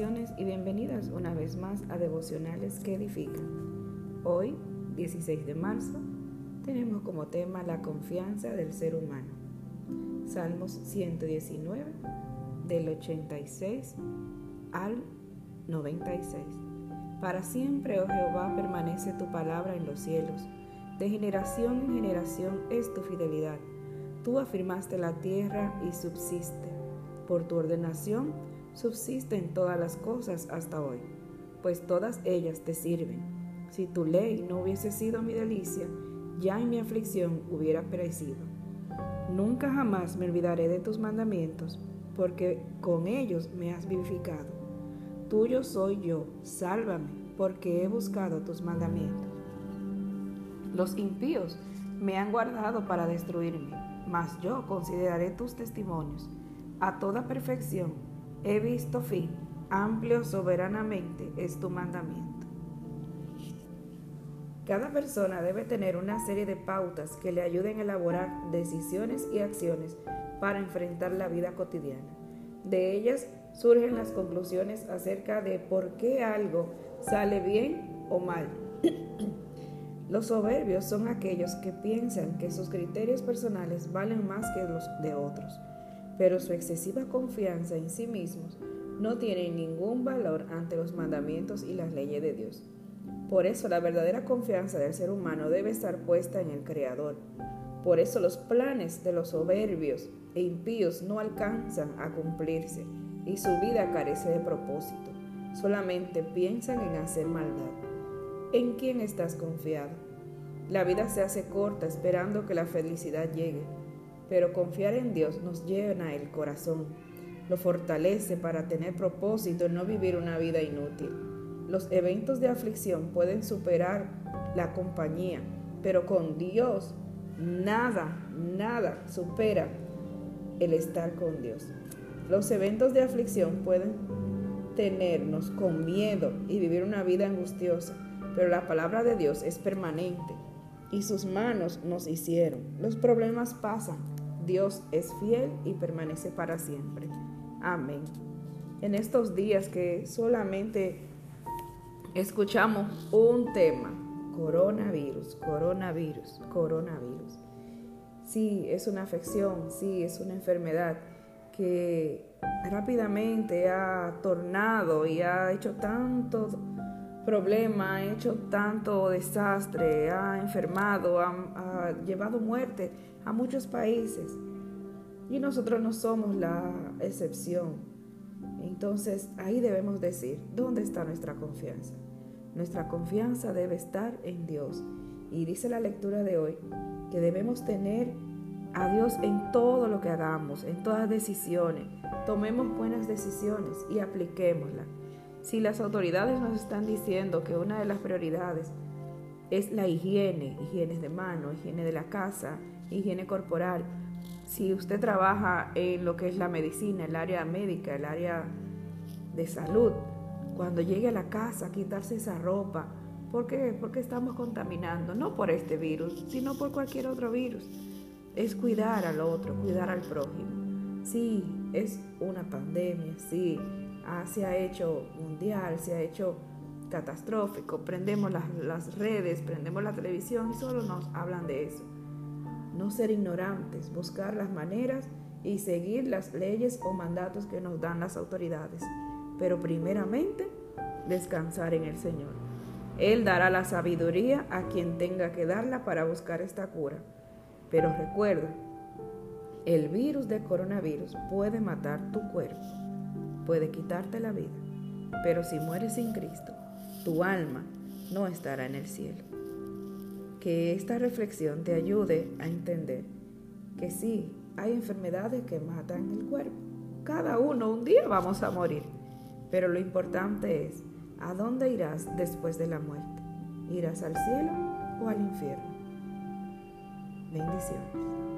bendiciones y bienvenidas una vez más a Devocionales que Edifican. Hoy, 16 de marzo, tenemos como tema la confianza del ser humano. Salmos 119, del 86 al 96. Para siempre, oh Jehová, permanece tu palabra en los cielos. De generación en generación es tu fidelidad. Tú afirmaste la tierra y subsiste. Por tu ordenación, subsisten todas las cosas hasta hoy, pues todas ellas te sirven. Si tu ley no hubiese sido mi delicia, ya en mi aflicción hubiera perecido. Nunca jamás me olvidaré de tus mandamientos, porque con ellos me has vivificado. Tuyo soy yo, sálvame, porque he buscado tus mandamientos. Los impíos me han guardado para destruirme, mas yo consideraré tus testimonios. A toda perfección He visto fin, amplio soberanamente es tu mandamiento. Cada persona debe tener una serie de pautas que le ayuden a elaborar decisiones y acciones para enfrentar la vida cotidiana. De ellas surgen las conclusiones acerca de por qué algo sale bien o mal. Los soberbios son aquellos que piensan que sus criterios personales valen más que los de otros pero su excesiva confianza en sí mismos no tiene ningún valor ante los mandamientos y las leyes de Dios. Por eso la verdadera confianza del ser humano debe estar puesta en el Creador. Por eso los planes de los soberbios e impíos no alcanzan a cumplirse y su vida carece de propósito. Solamente piensan en hacer maldad. ¿En quién estás confiado? La vida se hace corta esperando que la felicidad llegue pero confiar en Dios nos llena el corazón, lo fortalece para tener propósito y no vivir una vida inútil. Los eventos de aflicción pueden superar la compañía, pero con Dios nada, nada supera el estar con Dios. Los eventos de aflicción pueden tenernos con miedo y vivir una vida angustiosa, pero la palabra de Dios es permanente y sus manos nos hicieron. Los problemas pasan, Dios es fiel y permanece para siempre. Amén. En estos días que solamente escuchamos un tema, coronavirus, coronavirus, coronavirus. Sí, es una afección, sí, es una enfermedad que rápidamente ha tornado y ha hecho tanto problema, ha hecho tanto desastre, ha enfermado, ha, llevado muerte a muchos países. Y nosotros no somos la excepción. Entonces ahí debemos decir, ¿dónde está nuestra confianza? Nuestra confianza debe estar en Dios. Y dice la lectura de hoy que debemos tener a Dios en todo lo que hagamos, en todas decisiones. Tomemos buenas decisiones y apliquémoslas. Si las autoridades nos están diciendo que una de las prioridades es la higiene, higiene de mano, higiene de la casa, higiene corporal, si usted trabaja en lo que es la medicina, el área médica, el área de salud, cuando llegue a la casa, quitarse esa ropa. ¿Por qué? Porque estamos contaminando, no por este virus, sino por cualquier otro virus. Es cuidar al otro, cuidar al prójimo. Sí, es una pandemia, sí, Ah, se ha hecho mundial, se ha hecho catastrófico, prendemos las, las redes, prendemos la televisión y solo nos hablan de eso. No ser ignorantes, buscar las maneras y seguir las leyes o mandatos que nos dan las autoridades. Pero primeramente, descansar en el Señor. Él dará la sabiduría a quien tenga que darla para buscar esta cura. Pero recuerda, el virus de coronavirus puede matar tu cuerpo puede quitarte la vida, pero si mueres sin Cristo, tu alma no estará en el cielo. Que esta reflexión te ayude a entender que sí, hay enfermedades que matan el cuerpo. Cada uno un día vamos a morir, pero lo importante es, ¿a dónde irás después de la muerte? ¿Irás al cielo o al infierno? Bendiciones.